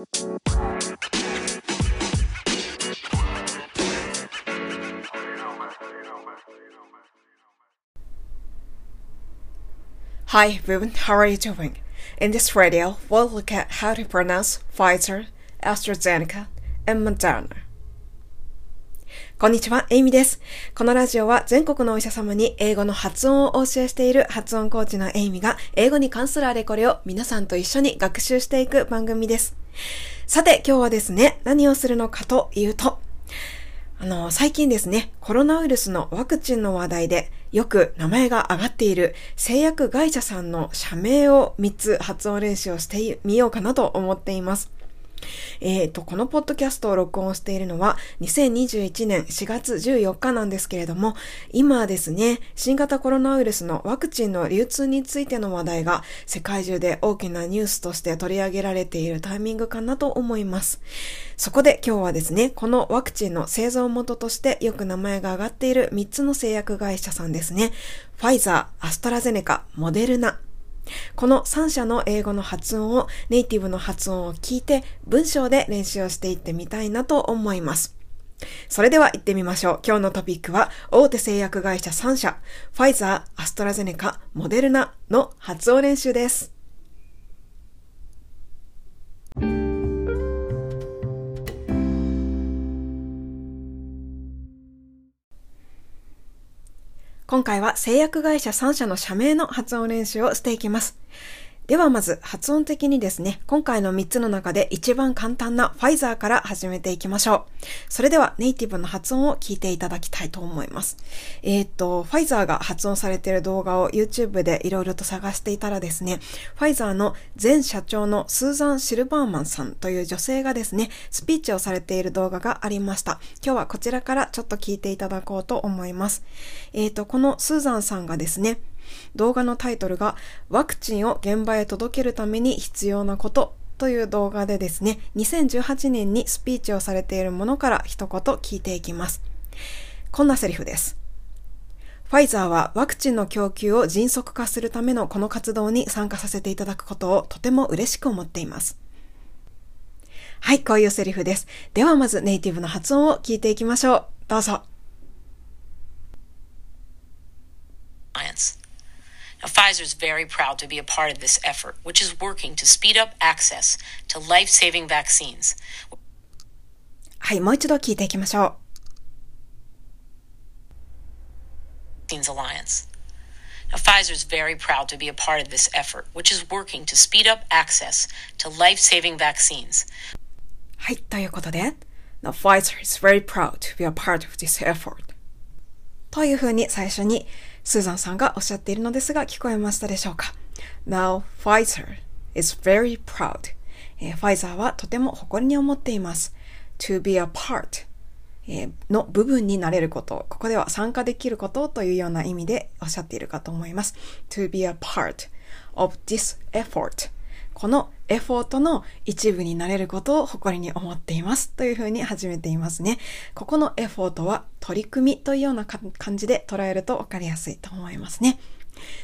Hi everyone, how are you doing? In this radio, we'll look at how to pronounce Pfizer, AstraZeneca, and Moderna. こんにちは、エイミです。このラジオは全国のお医者様に英語の発音をお教えしている発音コーチのエイミが英語に関するあれこれを皆さんと一緒に学習していく番組です。さて、今日はですね、何をするのかというと、あの、最近ですね、コロナウイルスのワクチンの話題でよく名前が上がっている製薬会社さんの社名を3つ発音練習をしてみようかなと思っています。えっ、ー、と、このポッドキャストを録音しているのは2021年4月14日なんですけれども、今ですね、新型コロナウイルスのワクチンの流通についての話題が世界中で大きなニュースとして取り上げられているタイミングかなと思います。そこで今日はですね、このワクチンの製造元としてよく名前が挙がっている3つの製薬会社さんですね。ファイザー、アストラゼネカ、モデルナ、この3社の英語の発音をネイティブの発音を聞いて文章で練習をしていってみたいなと思います。それでは行ってみましょう。今日のトピックは大手製薬会社3社、ファイザー、アストラゼネカ、モデルナの発音練習です。今回は製薬会社3社の社名の発音練習をしていきます。ではまず発音的にですね、今回の3つの中で一番簡単なファイザーから始めていきましょう。それではネイティブの発音を聞いていただきたいと思います。えっ、と、ファイザーが発音されている動画を YouTube でいろいろと探していたらですね、ファイザーの前社長のスーザン・シルバーマンさんという女性がですね、スピーチをされている動画がありました。今日はこちらからちょっと聞いていただこうと思います。えっ、と、このスーザンさんがですね、動画のタイトルがワクチンを現場へ届けるために必要なことという動画でですね、2018年にスピーチをされているものから一言聞いていきます。こんなセリフです。ファイザーはワクチンの供給を迅速化するためのこの活動に参加させていただくことをとても嬉しく思っています。はい、こういうセリフです。ではまずネイティブの発音を聞いていきましょう。どうぞ。Now, Pfizer is very proud to be a part of this effort, which is working to speed up access to life saving vaccines. はい、もう一度聞いていきましょう。Alliance. Now, Pfizer is very proud to be a part of this effort, which is working to speed up access to life saving vaccines. はい、ということで、Now, Pfizer is very proud to be a part of this effort. というふうに最初に スーザンさんがおっしゃっているのですが、聞こえましたでしょうか ?Now, Pfizer is very proud. えー、ファイザーはとても誇りに思っています。to be a part の部分になれること。ここでは参加できることというような意味でおっしゃっているかと思います。to be a part of this effort このエフォートの一部になれることを誇りに思っていますというふうに始めていますね。ここのエフォートは取り組みというような感じで捉えるとわかりやすいと思いますね。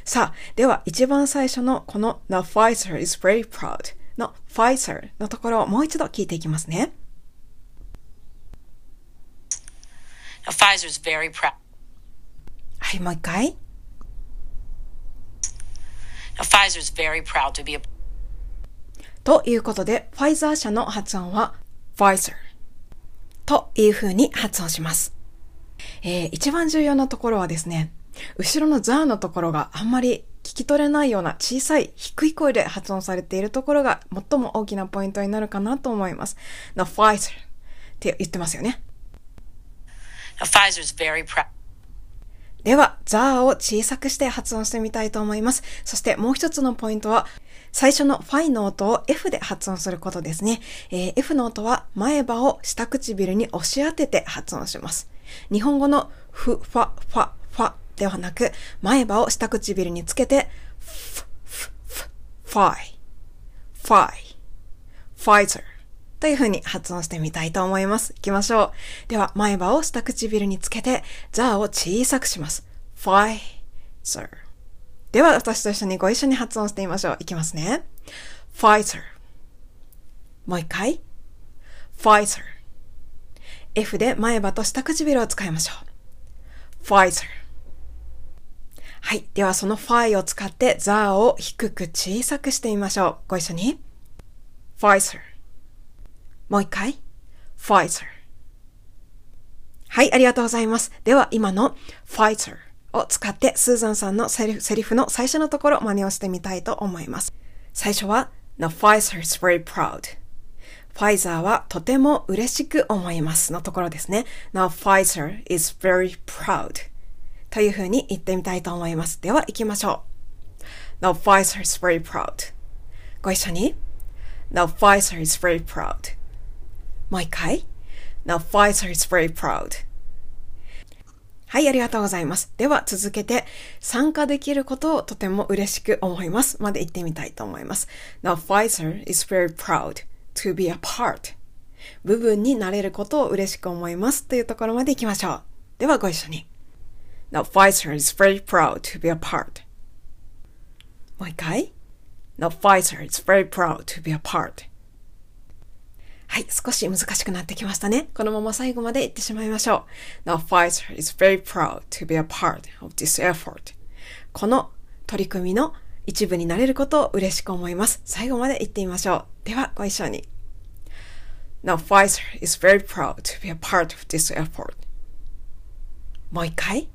さあ、では一番最初のこの The Pfizer is very proud の Pfizer のところをもう一度聞いていきますね。Pfizer is very proud. はい、もう一回。Pfizer is very proud to be a ということで、ファイザー社の発音は Pfizer という風に発音します。えー、一番重要なところはですね、後ろのザーのところがあんまり聞き取れないような小さい低い声で発音されているところが最も大きなポイントになるかなと思います。The Pfizer って言ってますよね。Pfizer's very proud. では、ザーを小さくして発音してみたいと思います。そしてもう一つのポイントは、最初のファイの音を F で発音することですね。えー、F の音は前歯を下唇に押し当てて発音します。日本語のフ、ファ、ファ、ファではなく、前歯を下唇につけて、フ、フ、フ、ファイ、ファイ、ファイザーという風に発音してみたいと思います。行きましょう。では、前歯を下唇につけて、ザーを小さくします。ファイザー。では、私と一緒にご一緒に発音してみましょう。いきますね。Pfizer もう一回。Pfizer。F で前歯と下唇を使いましょう。Pfizer。はい。ではその Phi を使ってザーを低く小さくしてみましょう。ご一緒に。Pfizer。もう一回。Pfizer。はい、ありがとうございます。では今の Pfizer を使ってスーザンさんのセリフセリフの最初のところ真似をしてみたいと思います。最初は Now Pfizer is very proud. ファイザーはとても嬉しく思いますのところですね。Now Pfizer is very proud というふうに言ってみたいと思います。では行きましょう。Now Pfizer is very proud ご一緒に Now Pfizer is very proud もう一回 Now Pfizer is very proud はい、ありがとうございます。では続けて、参加できることをとても嬉しく思います。まで言ってみたいと思います。Now Pfizer is very proud to be a part 部分になれることを嬉しく思いますというところまで行きましょう。ではご一緒に。Now Pfizer is very proud to be a part もう一回。Now Pfizer is very proud to be a part はい、少し難しくなってきましたね。このまま最後まで言ってしまいましょう。Now Pfizer is very proud to be a part of this effort この取り組みの一部になれることを嬉しく思います。最後まで言ってみましょう。では、ご一緒に。Now Pfizer is very proud to be a part of this effort. もう一回。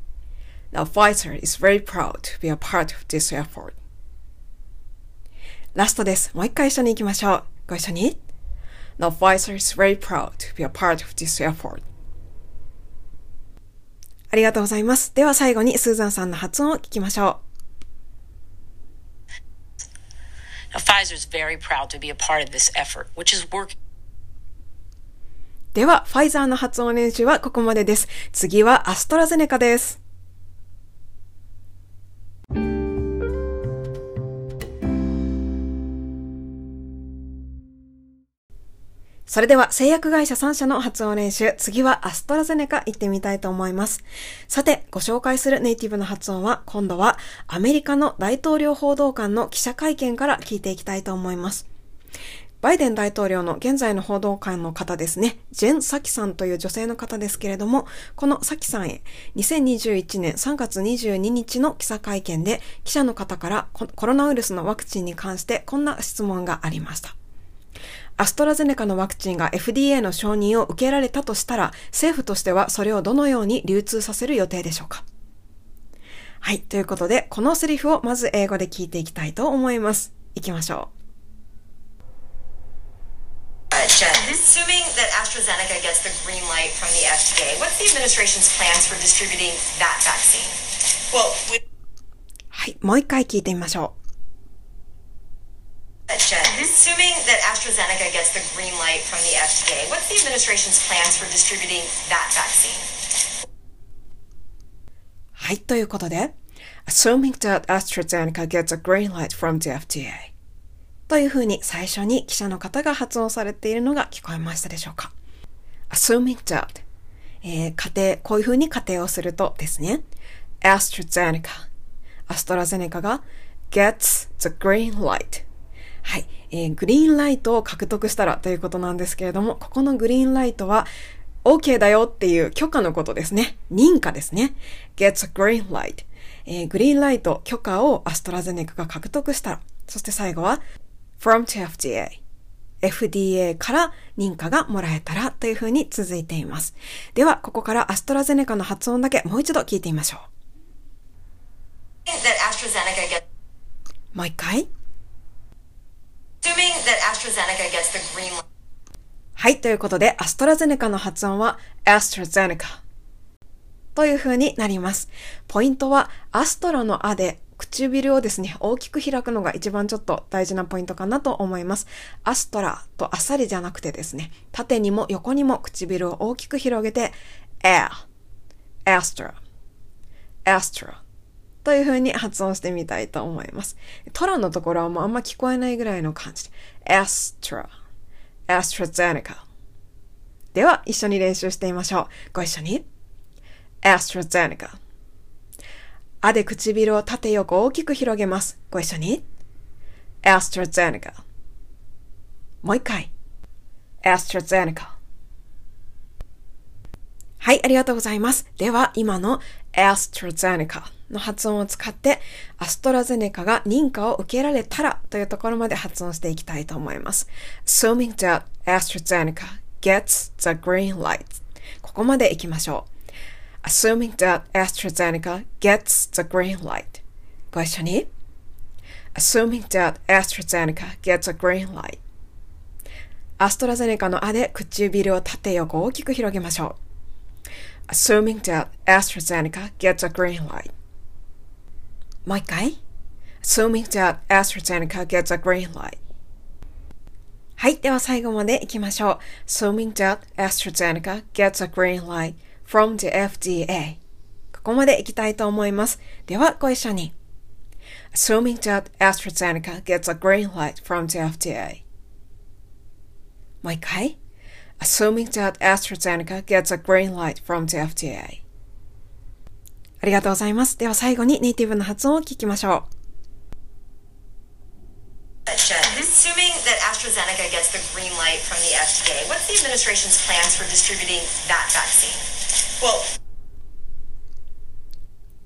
Now Pfizer is very proud to be a part of this effort. ラストです。もう一回一緒に行きましょう。ご一緒に。Now Pfizer is very proud to be a part of this effort. ありがとうございます。では最後にスーザンさんの発音を聞きましょう。Pfizer is very proud to be a part of this effort, which is working. では、ファイザーの発音練習はここまでです。次はアストラゼネカです。それでは製薬会社3社の発音練習、次はアストラゼネカ行ってみたいと思います。さて、ご紹介するネイティブの発音は、今度はアメリカの大統領報道官の記者会見から聞いていきたいと思います。バイデン大統領の現在の報道官の方ですね、ジェン・サキさんという女性の方ですけれども、このサキさんへ2021年3月22日の記者会見で記者の方からコロナウイルスのワクチンに関してこんな質問がありました。アストラゼネカのワクチンが FDA の承認を受けられたとしたら、政府としてはそれをどのように流通させる予定でしょうかはい。ということで、このセリフをまず英語で聞いていきたいと思います。いきましょう。Assuming that AstraZeneca gets the green light from the FDA, what's the administration's plans for distributing that vaccine? Well, はい、もう一回聞いてみましょう。Assuming that AstraZeneca gets the green light from the FDA, what's the administration's plans for distributing that vaccine? はい、ということで、Assuming that AstraZeneca gets a green light from the FDA というふうに最初に記者の方が発音されているのが聞こえましたでしょうか ?Assuming that えー、仮定、こういうふうに仮定をするとですね、AstraZeneca、アストラゼネカが gets the green light はい、えー、グリーンライトを獲得したらということなんですけれども、ここのグリーンライトは OK だよっていう許可のことですね。認可ですね。gets a green light、えー、グリーンライト許可をアストラゼネカが獲得したら、そして最後は from to FDA。FDA から認可がもらえたらというふうに続いています。では、ここからアストラゼネカの発音だけもう一度聞いてみましょう。もう一回。はい、ということで、アストラゼネカの発音は、アストラゼネカという風になります。ポイントは、アストラのあで、唇をですね、大きく開くのが一番ちょっと大事なポイントかなと思います。アストラとあっさりじゃなくてですね、縦にも横にも唇を大きく広げて、air, astra, astra という風に発音してみたいと思います。トラのところはもうあんま聞こえないぐらいの感じで。Astra, AstraZeneca では一緒に練習してみましょう。ご一緒に。AstraZeneca あで唇を縦横大きく広げます。ご一緒に。AstraZeneca もう一回。AstraZeneca はい、ありがとうございます。では、今の AstraZeneca の発音を使って、アストラゼネカが認可を受けられたらというところまで発音していきたいと思います。Assuming that AstraZeneca gets the green light ここまで行きましょう。Assuming that AstraZeneca gets the green light ご一緒に Assuming that AstraZeneca gets a green light アストラゼネカのあで唇を縦横大きく広げましょう。assuming that AstraZeneca gets a green light. もう一回 assuming that AstraZeneca gets a green light. はい。では最後まで行きましょう。assuming that AstraZeneca gets a green light from the FDA. ここまで行きたいと思います。ではご一緒に。assuming that AstraZeneca gets a green light from the FDA. もう一回 assuming that AstraZeneca gets a green light from the FDA. ありがとうございます。では最後にネイティブの発音を聞きましょう。Assuming that AstraZeneca gets the green light from the FDA, what's the administration's plans for distributing that vaccine? Well,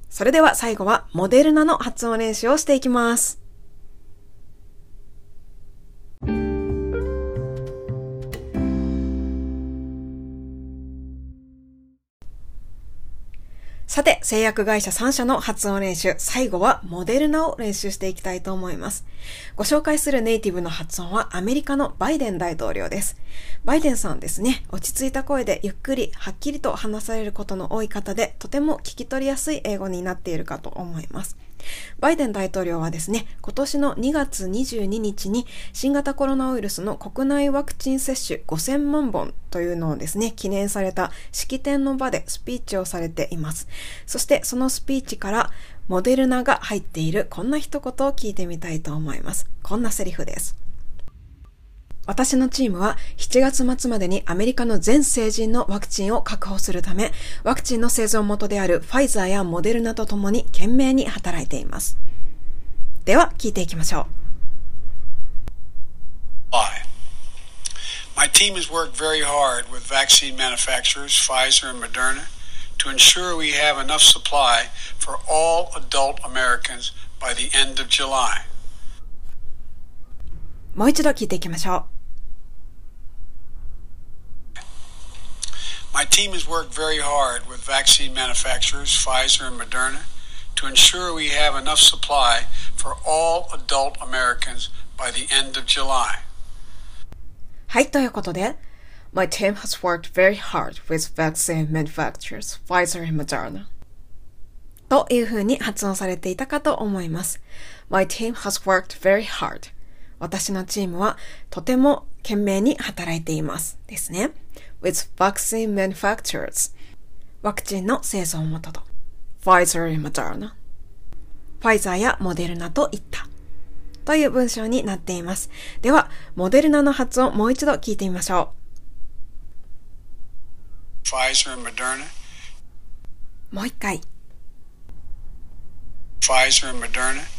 それでは最後はモデルナの発音練習をしていきます。さて、製薬会社3社の発音練習、最後はモデルナを練習していきたいと思います。ご紹介するネイティブの発音はアメリカのバイデン大統領です。バイデンさんですね、落ち着いた声でゆっくりはっきりと話されることの多い方で、とても聞き取りやすい英語になっているかと思います。バイデン大統領はですね、今年の2月22日に新型コロナウイルスの国内ワクチン接種5000万本というのをですね、記念された式典の場でスピーチをされています。そしてそのスピーチからモデルナが入っているこんな一言を聞いてみたいと思います。こんなセリフです。私のチームは7月末までにアメリカの全成人のワクチンを確保するため、ワクチンの製造元であるファイザーやモデルナと共に懸命に働いています。では、聞いていきましょう。My team has worked very hard with vaccine manufacturers, Pfizer and Moderna, to ensure we have enough supply for all adult Americans by the end of July. もう一度聞いていきましょう。My team has worked very hard with vaccine manufacturers, Pfizer and Moderna, to ensure we have enough supply for all adult Americans by the end of July. はい、ということで、My team has worked very hard with vaccine manufacturers, Pfizer and Moderna. というふうに発音されていたかと思います。My team has worked very hard. 私のチームはとても懸命に働いています。ですね。 With vaccine manufacturers ワクチンの製造元と Pfizer や Moderna ファイザーやモデルナといったという文章になっています。では、モデルナの発音もう一度聞いてみましょう。Pfizer and Moderna もう一回。Pfizer and Moderna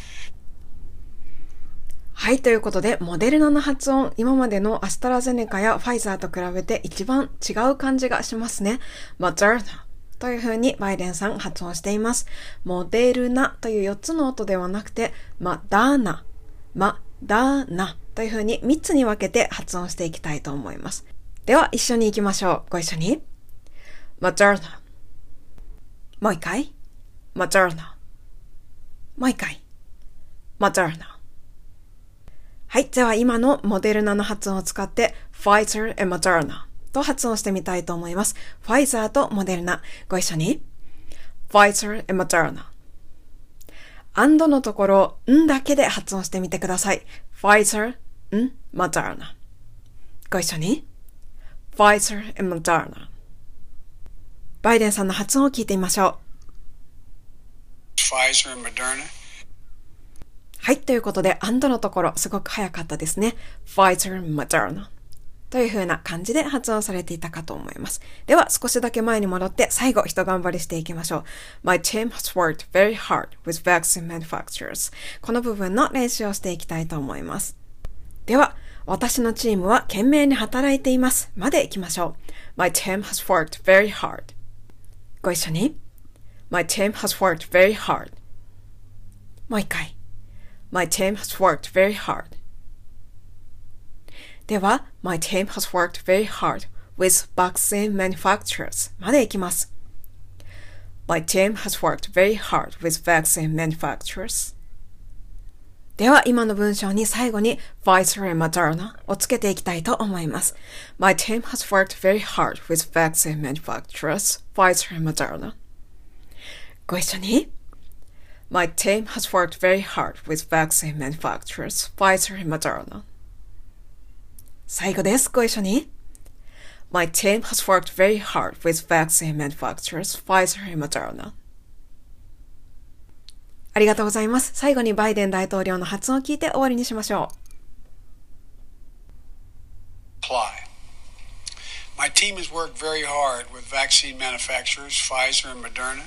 はい、ということで、モデルナの発音、今までのアストラゼネカやファイザーと比べて一番違う感じがしますね。モデルナという風にバイデンさん発音しています。モデルナという4つの音ではなくて、マダーナ、マダーナという風に3つに分けて発音していきたいと思います。では、一緒に行きましょう。ご一緒に。マダーナ。もう一回。マダーナ。もう一回。マダーナ。はい。では今のモデルナの発音を使って Pfizer and Moderna と発音してみたいと思います。ファイザーとモデルナ。ご一緒に。Pfizer and Moderna。アンドのところ、んだけで発音してみてください。Pfizer, ん、Moderna。ご一緒に。Pfizer and Moderna。バイデンさんの発音を聞いてみましょう。Pfizer and Moderna はい。ということで、アンドのところ、すごく早かったですね。Pfizer Moderna という風な感じで発音されていたかと思います。では、少しだけ前に戻って、最後、一頑張りしていきましょう。My team has worked very hard with vaccine manufacturers. この部分の練習をしていきたいと思います。では、私のチームは懸命に働いています。まで行きましょう。My team has worked very hard. ご一緒に。My team has worked very hard. もう一回。My team has worked very hard. では、My team has worked very hard with vaccine manufacturers までいきます。My team has worked very hard with vaccine manufacturers. では、今の文章に最後に Pfizer and Moderna をつけていきたいと思います。My team has worked very hard with vaccine manufacturers, Pfizer and Moderna. ご一緒に My team has worked very hard with vaccine manufacturers, Pfizer and Moderna. 最後です。ご一緒に My team has worked very hard with vaccine manufacturers, Pfizer and Moderna. ありがとうございます。最後にバイデン大統領の発音を聞いて終わりにしましょう。Apply. My team has worked very hard with vaccine manufacturers, Pfizer and Moderna,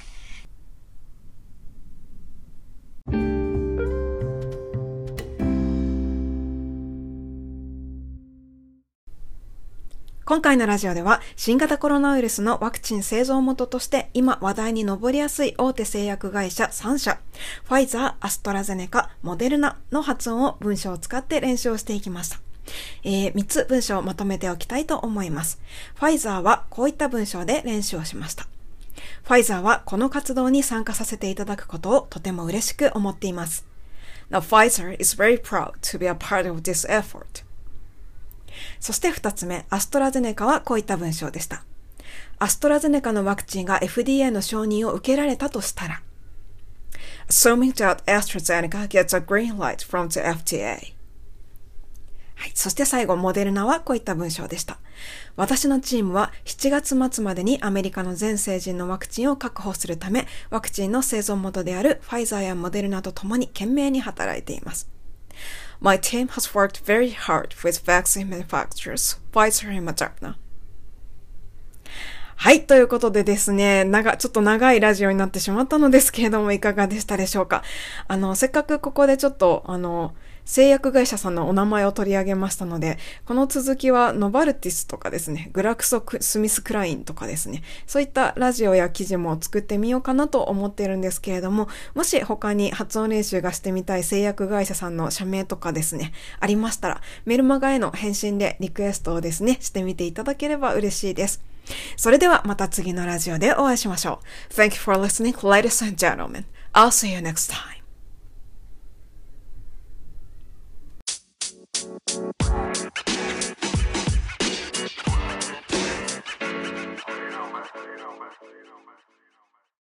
今回のラジオでは新型コロナウイルスのワクチン製造元として今話題に上りやすい大手製薬会社3社、ファイザー、アストラゼネカ、モデルナの発音を文章を使って練習をしていきました。えー、3つ文章をまとめておきたいと思います。ファイザーはこういった文章で練習をしました。ファイザーはこの活動に参加させていただくことをとても嬉しく思っています。Now, Pfizer is very proud to be a part of this effort. そして二つ目、アストラゼネカはこういった文章でした。アストラゼネカのワクチンが FDA の承認を受けられたとしたら、Assuming that AstraZeneca gets a green light from the FDA. はい。そして最後、モデルナはこういった文章でした。私のチームは7月末までにアメリカの全成人のワクチンを確保するため、ワクチンの製造元であるファイザーやモデルナと共に懸命に働いています。My team has worked very hard with vaccine manufacturers, Pfizer and Moderna. はい。ということでですね、長、ちょっと長いラジオになってしまったのですけれども、いかがでしたでしょうか。あの、せっかくここでちょっと、あの、製薬会社さんのお名前を取り上げましたので、この続きはノバルティスとかですね、グラクソ・スミス・クラインとかですね、そういったラジオや記事も作ってみようかなと思っているんですけれども、もし他に発音練習がしてみたい製薬会社さんの社名とかですね、ありましたら、メルマガへの返信でリクエストをですね、してみていただければ嬉しいです。それではまた次のラジオでお会いしましょう。Thank you for listening, ladies and gentlemen. I'll see you next time. You